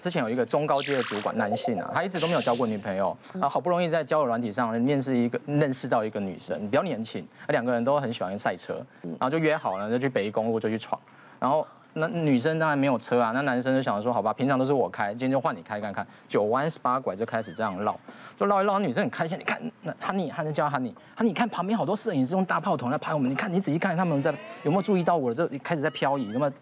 之前有一个中高阶的主管，男性啊，他一直都没有交过女朋友，啊，好不容易在交友软体上面试一个认识到一个女生，比较年轻，两个人都很喜欢赛车，然后就约好了，就去北一公路就去闯，然后。那女生当然没有车啊，那男生就想说，好吧，平常都是我开，今天就换你开看看。九弯十八拐就开始这样绕，就绕一绕，女生很开心。你看，那哈尼，哈尼叫哈尼，哈尼，你看旁边好多摄影师用大炮筒来拍我们，你看你仔细看他们在有没有注意到我这开始在漂移，那么，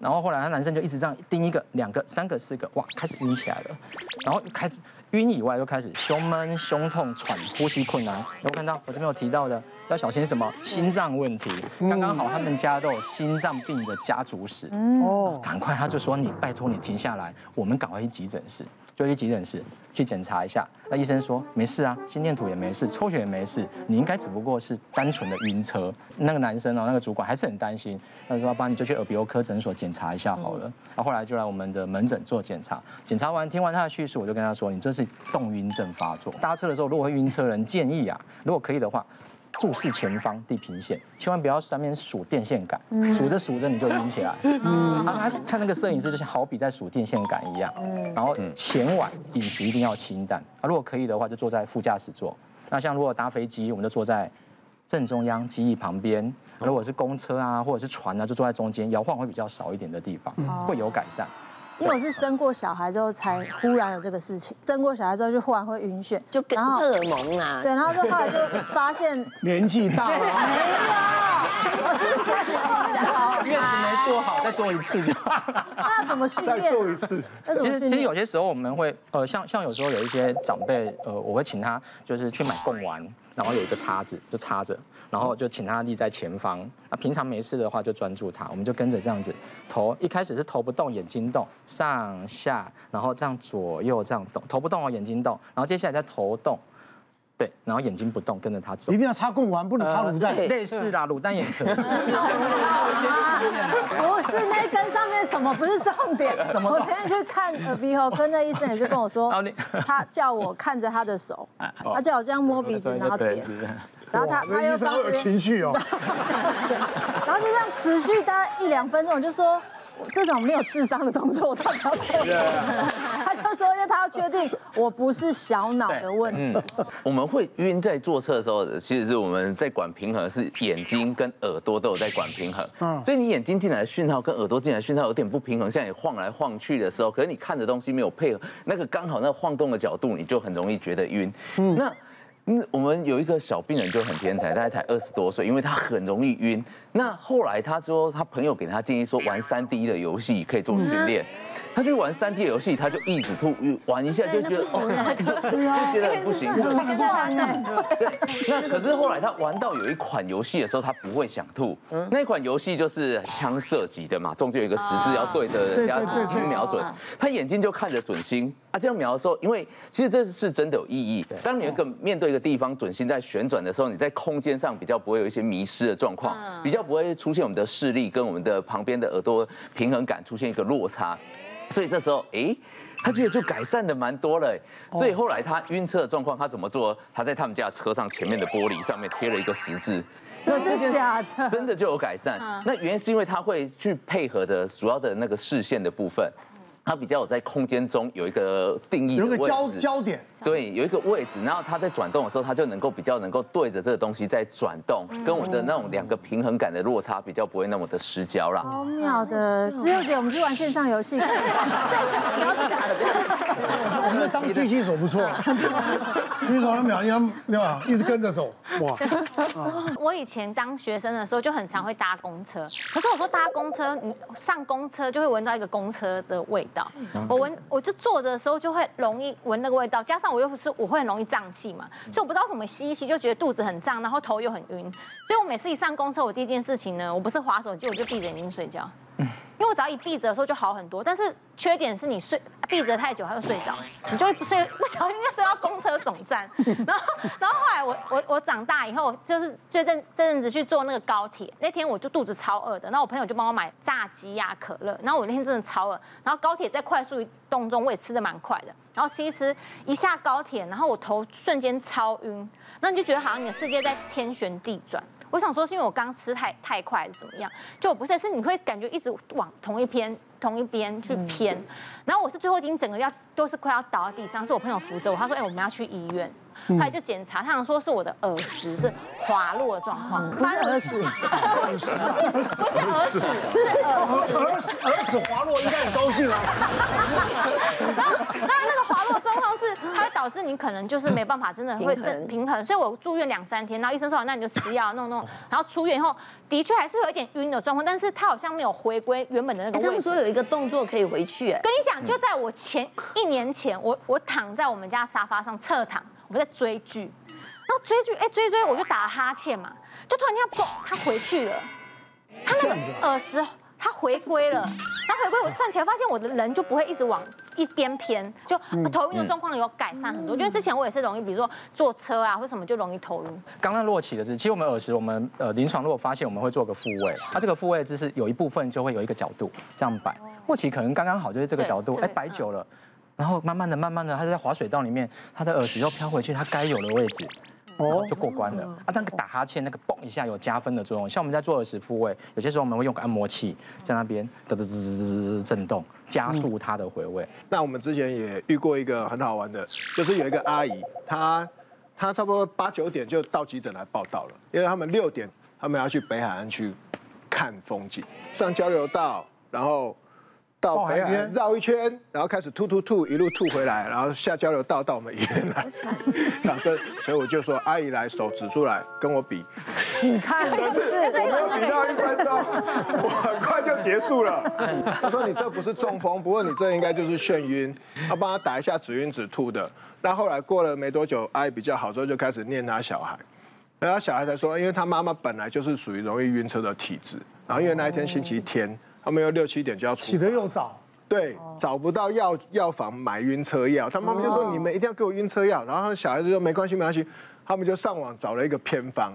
然后后来他男生就一直这样盯一个、两个、三个、四个，哇，开始晕起来了，然后开始晕以外又开始胸闷、胸痛、喘、呼吸困难。有看到我这边有提到的。要小心什么？心脏问题。刚刚好，他们家都有心脏病的家族史。哦，赶快，他就说你拜托你停下来，我们赶快去急诊室，就去急诊室去检查一下。那医生说没事啊，心电图也没事，抽血也没事，你应该只不过是单纯的晕车。那个男生哦，那个主管还是很担心，他说帮你就去耳鼻喉科诊所检查一下好了。然后后来就来我们的门诊做检查，检查完听完他的叙述，我就跟他说，你这是动晕症发作。搭车的时候如果会晕车人，建议啊，如果可以的话。注视前方地平线，千万不要上面数电线杆，数着数着你就晕起来。嗯，他他他那个摄影师就像好比在数电线杆一样。嗯，然后前晚饮食一定要清淡啊，如果可以的话就坐在副驾驶座。那像如果搭飞机，我们就坐在正中央机翼旁边。如果是公车啊或者是船啊，就坐在中间，摇晃会比较少一点的地方，会有改善。因为我是生过小孩之后才忽然有这个事情，生过小孩之后就忽然会晕眩，就跟荷尔蒙啊。对，然后就后来就发现 年纪大了。没有，月子没做好，再做一次就好。那要怎么训练？再做一次。其实其实有些时候我们会呃像像有时候有一些长辈呃我会请他就是去买贡丸。然后有一个叉子，就插着，然后就请他立在前方。那平常没事的话，就专注他，我们就跟着这样子，头一开始是头不动，眼睛动，上下，然后这样左右这样动，头不动哦，眼睛动，然后接下来再头动。对，然后眼睛不动，跟着他走。一定要插贡丸，不能插卤蛋。类似啦，卤蛋也可以。不是那根上面什么不是重点。什么？我今天去看耳鼻喉科那医生也是跟我说，他叫我看着他的手，他叫我这样摸鼻子，然后点。然后他他又稍微有情绪哦。然后就这样持续大概一两分钟，我就说。这种没有智商的动作，我到底要做就说，因为他要确定我不是小脑的问题。嗯，我们会晕在坐车的时候，其实是我们在管平衡，是眼睛跟耳朵都有在管平衡。嗯，所以你眼睛进来的讯号跟耳朵进来的讯号有点不平衡，像你晃来晃去的时候，可是你看的东西没有配合，那个刚好那个晃动的角度，你就很容易觉得晕。嗯，那。嗯，我们有一个小病人就很天才，大概才二十多岁，因为他很容易晕。那后来他说，他朋友给他建议说，玩三 D 的游戏可以做训练。他去玩三 D 游戏，他就一直吐，玩一下就觉得哦，就觉得不行，看不完呢。对，那可是后来他玩到有一款游戏的时候，他不会想吐。那款游戏就是枪射击的嘛，中间有一个十字要对着人家去瞄准，他眼睛就看着准心啊，这样瞄的时候，因为其实这是真的有意义。当你一个面对一个地方准心在旋转的时候，你在空间上比较不会有一些迷失的状况，比较不会出现我们的视力跟我们的旁边的耳朵平衡感出现一个落差。所以这时候，哎，他觉得就改善的蛮多了。所以后来他晕车的状况，他怎么做？他在他们家车上前面的玻璃上面贴了一个十字。真的假的？真的就有改善。那原因是因为他会去配合的主要的那个视线的部分。它比较有在空间中有一个定义，有个焦焦点，对，有一个位置，然后它在转动的时候，它就能够比较能够对着这个东西在转动，跟我的那种两个平衡感的落差比较不会那么的失焦啦。好妙的，自由姐，我们去玩线上游戏。不要去打了，不要去打了。我们当狙击手不错，狙击手那秒一样，对吧？一直跟着走，哇。我以前当学生的时候就很常会搭公车，可是我说搭公车，你上公车就会闻到一个公车的味道。我闻，我就坐着的时候就会容易闻那个味道，加上我又是我会很容易胀气嘛，所以我不知道怎么吸一吸就觉得肚子很胀，然后头又很晕，所以我每次一上公车，我第一件事情呢，我不是滑手机，我就闭着眼睛睡觉。因为我只要一闭着的时候就好很多，但是缺点是你睡闭着太久，它就睡着，你就会不睡，不小心就睡到公车总站。然后，然后后来我我我长大以后，就是就这这阵子去坐那个高铁，那天我就肚子超饿的，然后我朋友就帮我买炸鸡呀、可乐，然后我那天真的超饿，然后高铁在快速移动中，我也吃的蛮快的，然后吃一吃，一下高铁，然后我头瞬间超晕，那你就觉得好像你的世界在天旋地转。我想说是因为我刚吃太太快怎么样？就不是，是你会感觉一直往同一边同一边去偏，然后我是最后已经整个要都是快要倒在地上，是我朋友扶着我，他说：“哎，我们要去医院。”后来就检查，他想说是我的耳石是滑落的状况，不是耳屎，不是耳屎，不是耳屎，是耳石，耳屎耳屎滑落应该很高兴啊。然后那那个滑落状况是，它会导致你可能就是没办法真的会正平衡，所以我住院两三天，然后医生说那你就吃药 弄弄，然后出院以后的确还是会有一点晕的状况，但是他好像没有回归原本的那个位置。他们说有一个动作可以回去，跟你讲，就在我前一年前，我我躺在我们家沙发上侧躺。我们在追剧，然后追剧，哎，追追，我就打了哈欠嘛，就突然间，嘣，他回去了，他那个耳石，他回归了，然后回归，我站起来发现我的人就不会一直往一边偏，就头晕的状况有改善很多。因为之前我也是容易，比如说坐车啊或什么就容易头晕。刚刚落起的是，其实我们耳石，我们呃临床如果发现，我们会做个复位，它这个复位姿势有一部分就会有一个角度这样摆，洛奇可能刚刚好就是这个角度，哎，摆久了。然后慢慢的、慢慢的，他在滑水道里面，他的耳石又飘回去他该有的位置，哦，就过关了。啊，那个打哈欠那个嘣一下有加分的作用。像我们在做耳石复位，有些时候我们会用个按摩器在那边嘚嘚嘚嘚嘚震动，加速它的回位。那我们之前也遇过一个很好玩的，就是有一个阿姨，她她差不多八九点就到急诊来报到了，因为他们六点他们要去北海岸去看风景，上交流道，然后。到北海岸绕一圈，然后开始吐吐吐，一路吐回来，然后下交流道到我们医院来。所以所以我就说，阿姨来手指出来跟我比。你看，是是是，我没有比到一分钟，我很快就结束了。他说你这不是中风，不过你这应该就是眩晕，要帮他打一下止晕止吐的。那后来过了没多久，阿姨比较好之后，就开始念他小孩。然后小孩才说，因为他妈妈本来就是属于容易晕车的体质，然后因为那一天星期天。他们要六七点就要出，起得又早，对，找不到药药房买晕车药，他妈妈就说你们一定要给我晕车药，然后小孩子说没关系没关系，他们就上网找了一个偏方。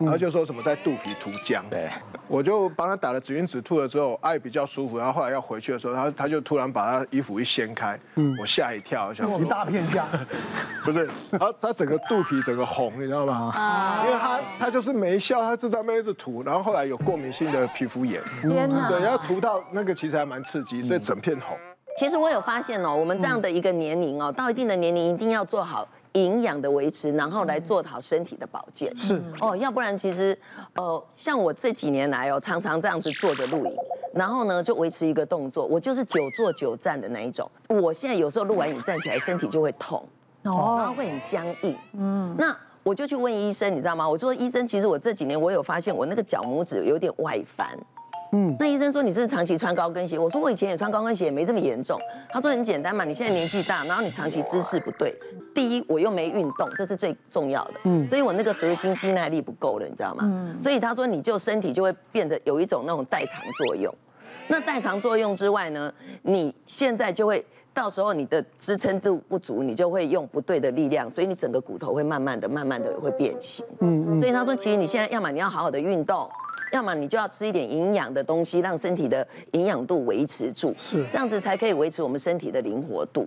然后就说什么在肚皮涂姜，对，我就帮他打了止晕止吐了之后，爱比较舒服。然后后来要回去的时候，他他就突然把他衣服一掀开，嗯，我吓一跳，想一大片姜，不是，然后他整个肚皮整个红，你知道吗？啊，因为他他就是没笑，他这上面一直涂，然后后来有过敏性的皮肤炎，天哪，对，要涂到那个其实还蛮刺激，所以整片红。其实我有发现哦，我们这样的一个年龄哦，到一定的年龄一定要做好。营养的维持，然后来做好身体的保健。是哦，要不然其实，呃，像我这几年来哦，常常这样子坐着录影，然后呢就维持一个动作，我就是久坐久站的那一种。我现在有时候录完影站起来，身体就会痛，哦，然后会很僵硬。嗯，那我就去问医生，你知道吗？我说医生，其实我这几年我有发现，我那个脚拇指有点外翻。嗯，那医生说，你是不是长期穿高跟鞋？我说我以前也穿高跟鞋，也没这么严重。他说很简单嘛，你现在年纪大，然后你长期姿势不对，第一我又没运动，这是最重要的。嗯，所以我那个核心肌耐力不够了，你知道吗？嗯，所以他说你就身体就会变得有一种那种代偿作用。那代偿作用之外呢，你现在就会到时候你的支撑度不足，你就会用不对的力量，所以你整个骨头会慢慢的、慢慢的会变形。嗯嗯，所以他说其实你现在要么你要好好的运动。要么你就要吃一点营养的东西，让身体的营养度维持住，是这样子才可以维持我们身体的灵活度。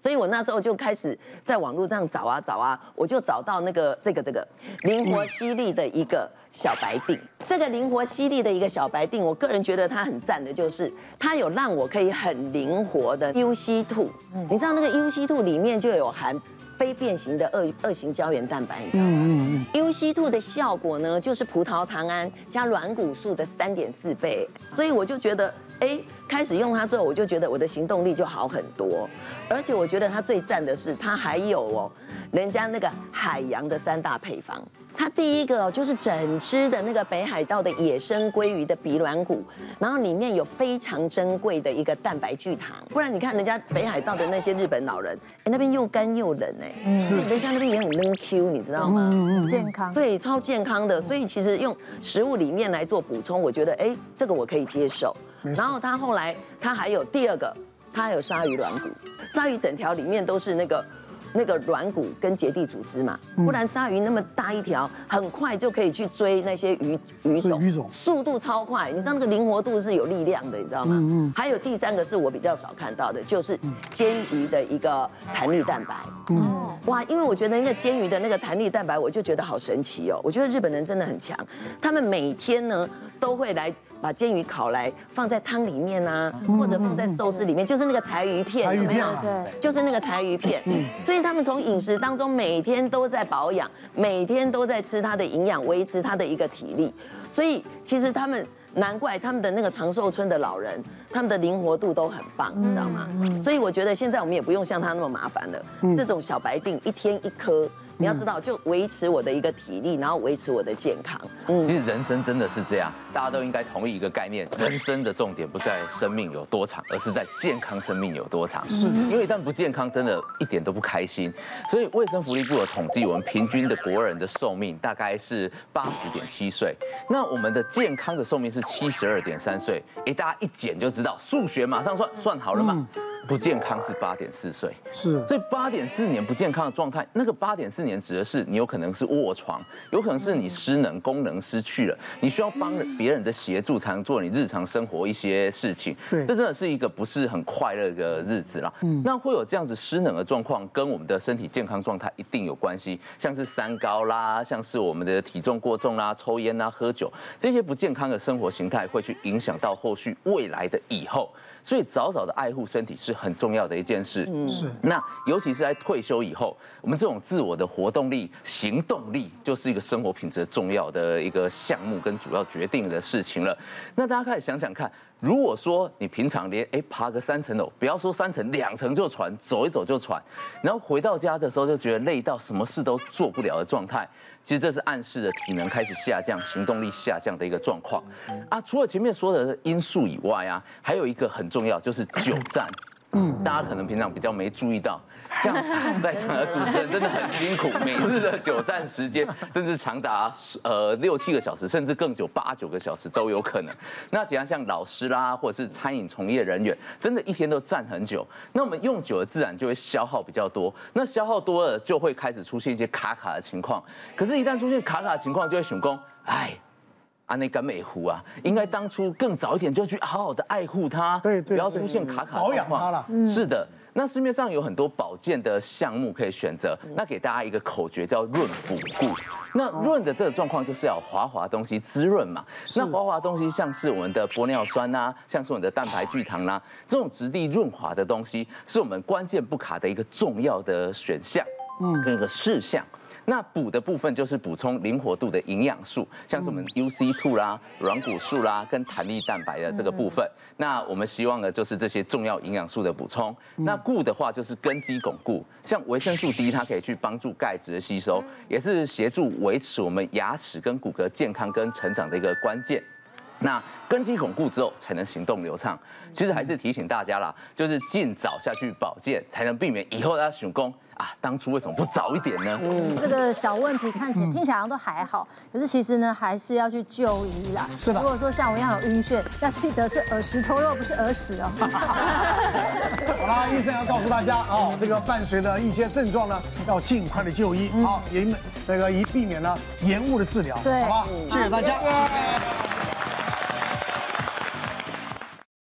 所以我那时候就开始在网络上找啊找啊，我就找到那个这个这个灵活犀利的一个小白定。这个灵活犀利的一个小白定，我个人觉得它很赞的，就是它有让我可以很灵活的 UC 兔。你知道那个 UC 兔里面就有含。非变形的二二型胶原蛋白，嗯嗯嗯，UC2 的效果呢，就是葡萄糖胺加软骨素的三点四倍，所以我就觉得，哎，开始用它之后，我就觉得我的行动力就好很多，而且我觉得它最赞的是，它还有哦，人家那个海洋的三大配方。它第一个就是整只的那个北海道的野生鲑鱼的鼻软骨，然后里面有非常珍贵的一个蛋白聚糖，不然你看人家北海道的那些日本老人，哎那边又干又冷哎，是人家那边也很嫩 Q，你知道吗？嗯嗯，健康，对，超健康的，所以其实用食物里面来做补充，我觉得哎这个我可以接受。然后它后来它还有第二个，它还有鲨鱼软骨，鲨鱼整条里面都是那个。那个软骨跟结缔组织嘛，不然鲨鱼那么大一条，很快就可以去追那些鱼鱼种，鱼种速度超快。你知道那个灵活度是有力量的，你知道吗？嗯嗯。还有第三个是我比较少看到的，就是煎鱼的一个弹力蛋白。嗯。哇，因为我觉得那个煎鱼的那个弹力蛋白，我就觉得好神奇哦。我觉得日本人真的很强，他们每天呢都会来把煎鱼烤来放在汤里面啊，或者放在寿司里面，就是那个柴鱼片，有没有？对，就是那个柴鱼片。嗯，所以他们从饮食当中每天都在保养，每天都在吃它的营养，维持它的一个体力。所以其实他们难怪他们的那个长寿村的老人，他们的灵活度都很棒，你知道吗？所以我觉得现在我们也不用像他那么麻烦了，这种小白定一天一颗。你要知道，就维持我的一个体力，然后维持我的健康。嗯，其实人生真的是这样，大家都应该同意一个概念：人生的重点不在生命有多长，而是在健康生命有多长。是，因为一旦不健康，真的一点都不开心。所以卫生福利部的统计，我们平均的国人的寿命大概是八十点七岁，那我们的健康的寿命是七十二点三岁。哎，大家一减就知道，数学马上算算好了嘛。不健康是八点四岁，是，所以八点四年不健康的状态，那个八点四年指的是你有可能是卧床，有可能是你失能功能失去了，你需要帮别人的协助才能做你日常生活一些事情，对，这真的是一个不是很快乐的日子啦。嗯，那会有这样子失能的状况，跟我们的身体健康状态一定有关系，像是三高啦，像是我们的体重过重啦，抽烟啦，喝酒这些不健康的生活形态，会去影响到后续未来的以后。所以早早的爱护身体是很重要的一件事。嗯，是。那尤其是在退休以后，我们这种自我的活动力、行动力，就是一个生活品质重要的一个项目跟主要决定的事情了。那大家开始想想看。如果说你平常连哎爬个三层楼，不要说三层，两层就喘，走一走就喘，然后回到家的时候就觉得累到什么事都做不了的状态，其实这是暗示着体能开始下降、行动力下降的一个状况。啊，除了前面说的因素以外啊，还有一个很重要就是久站。嗯，大家可能平常比较没注意到，像在场的主持人真的很辛苦，每日的久站时间甚至长达呃六七个小时，甚至更久八九个小时都有可能。那其他像老师啦，或者是餐饮从业人员，真的一天都站很久，那我们用久了自然就会消耗比较多，那消耗多了就会开始出现一些卡卡的情况。可是，一旦出现卡卡的情况，就会选工，哎。啊，那个美湖啊，应该当初更早一点就去好好的爱护它，对，不要出现卡卡保养它了。是的，那市面上有很多保健的项目可以选择。那给大家一个口诀叫润补固。那润的这个状况就是要滑滑东西滋润嘛。那滑滑东西像是我们的玻尿酸呐，像是我们的蛋白聚糖啦，这种质地润滑的东西，是我们关键不卡的一个重要的选项，嗯，跟一个事项。那补的部分就是补充灵活度的营养素，像是我们 UC2 啦、软骨素啦跟弹力蛋白的这个部分。那我们希望的就是这些重要营养素的补充。那固的话就是根基巩固，像维生素 D，它可以去帮助钙质的吸收，也是协助维持我们牙齿跟骨骼健康跟成长的一个关键。那根基巩固之后，才能行动流畅。其实还是提醒大家啦，就是尽早下去保健，才能避免以后要选工。啊，当初为什么不早一点呢？嗯，这个小问题看起来听起来好像都还好，可是其实呢，还是要去就医啦。是的。如果说像我一样有晕眩，要记得是耳石脱落，不是耳屎哦。好啦，医生要告诉大家哦，这个伴随的一些症状呢，要尽快的就医，好，也那个以避免呢延误的治疗。对，好吧，谢谢大家。